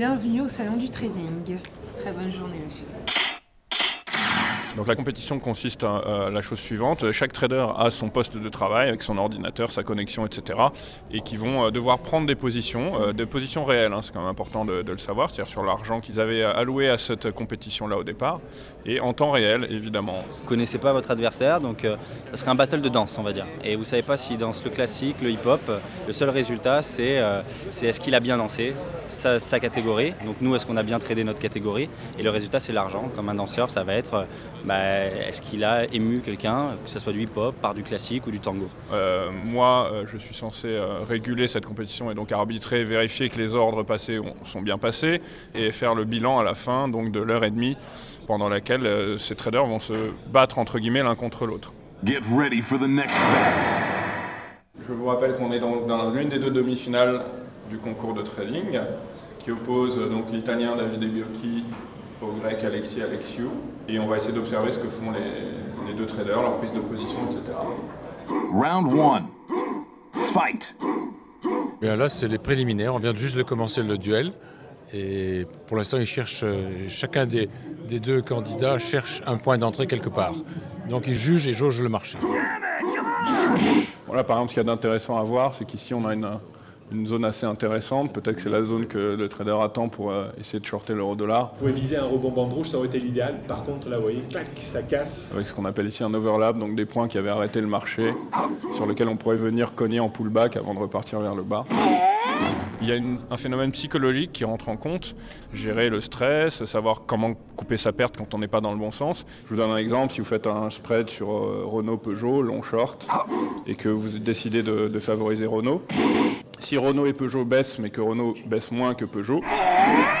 Bienvenue au salon du trading. Très bonne journée, monsieur. Donc la compétition consiste à, la chose suivante. Chaque trader a son poste de travail avec son ordinateur, sa connexion, etc. Et qui vont euh, devoir prendre des positions, euh, des positions réelles, hein, c'est quand même important de, le savoir, c'est-à-dire sur l'argent qu'ils avaient alloué à cette compétition-là au départ, et en temps réel, évidemment. Vous ne connaissez pas votre adversaire, donc euh, ce serait un battle de danse, on va dire. Et vous ne savez pas s'il danse le classique, le hip-hop. Le seul résultat, c'est est-ce qu'il a bien dansé, sa, catégorie. Donc nous, est-ce qu'on a bien tradé notre catégorie? Et le résultat, c'est l'argent. Comme un danseur, ça va être bah, est-ce qu'il a ému quelqu'un, que ce soit du hip-hop, par du classique ou du tango? Euh, Moi, euh, je suis censé euh, réguler cette compétition et donc arbitrer, vérifier que les ordres passés sont bien passés et faire le bilan à la fin donc de l'heure et demie pendant laquelle ces traders vont se battre entre guillemets l'un contre l'autre. Je vous rappelle qu'on est dans, dans l'une des deux demi-finales du concours de trading qui oppose donc l'italien Davide Biocchi au grec Alexis Alexiou. Et on va essayer d'observer ce que font les, deux traders, leur prise de position, etc. Round 1. Fight. Bien là, c'est les préliminaires. On vient juste de commencer le duel. Et pour l'instant, ils cherchent, euh, chacun des, des, deux candidats cherche un point d'entrée quelque part. Donc ils jugent et jaugent le marché. Voilà, par exemple, ce qu'il y a d'intéressant à voir, c'est qu'ici, on a une, une zone assez intéressante. Peut-être que c'est la zone que le trader attend pour euh, essayer de shorter l'euro-dollar. Vous pouvez viser un rebond bande rouge, ça aurait été l'idéal. Par contre, là, vous voyez, tac, ça casse. Avec ce qu'on appelle ici un overlap, donc des points qui avaient arrêté le marché, sur lesquels on pourrait venir cogner en pullback avant de repartir vers le bas. Il y a un phénomène psychologique qui rentre en compte, gérer le stress, savoir comment couper sa perte quand on n'est pas dans le bon sens. Je vous donne un exemple, si vous faites un spread sur euh, Renault Peugeot, long short, et que vous décidez de, de favoriser Renault, si Renault et Peugeot baissent, mais que Renault baisse moins que Peugeot,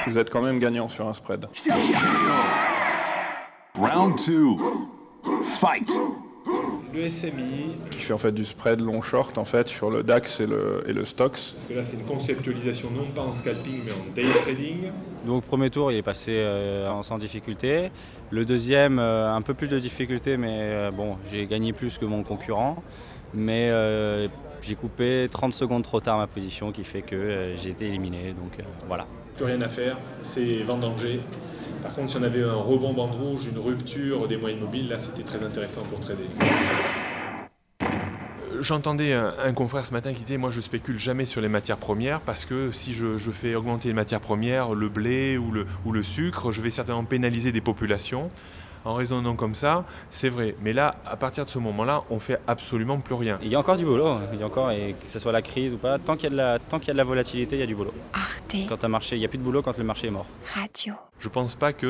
vous êtes quand même gagnant sur un spread. Round 2. Fight. Le SMI. Qui fait en fait du spread long short en fait sur le DAX et le, et le Stox. Parce que là c'est une conceptualisation non pas en scalping mais en day trading. Donc premier tour il est passé euh, sans difficulté. Le deuxième euh, un peu plus de difficulté mais euh, bon j'ai gagné plus que mon concurrent. Mais j'ai coupé 30 secondes trop tard ma position qui fait que euh, j'ai été éliminé. Donc euh, voilà. Plus rien à faire, c'est vendanger. Par contre, si on avait un rebond bande rouge, une rupture des moyennes mobiles, là c'était très intéressant pour trader. J'entendais un, confrère ce matin qui disait Moi je spécule jamais sur les matières premières parce que si je, fais augmenter les matières premières, le blé ou le, ou le sucre, je vais certainement pénaliser des populations en raisonnant comme ça, c'est vrai. Mais là, à partir de ce moment-là, on fait absolument plus rien. Il y a encore du boulot. Hein. Il y a encore, et que ce soit la crise ou pas, tant qu'il y a de la, tant qu'il y a de la volatilité, il y a du boulot. Arte. Quand un marché, il n'y a plus de boulot quand le marché est mort. Radio. Je pense pas que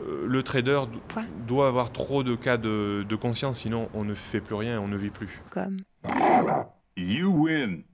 euh, le trader doit avoir trop de cas de, de conscience, sinon on ne fait plus rien, on ne vit plus. Comme. You win.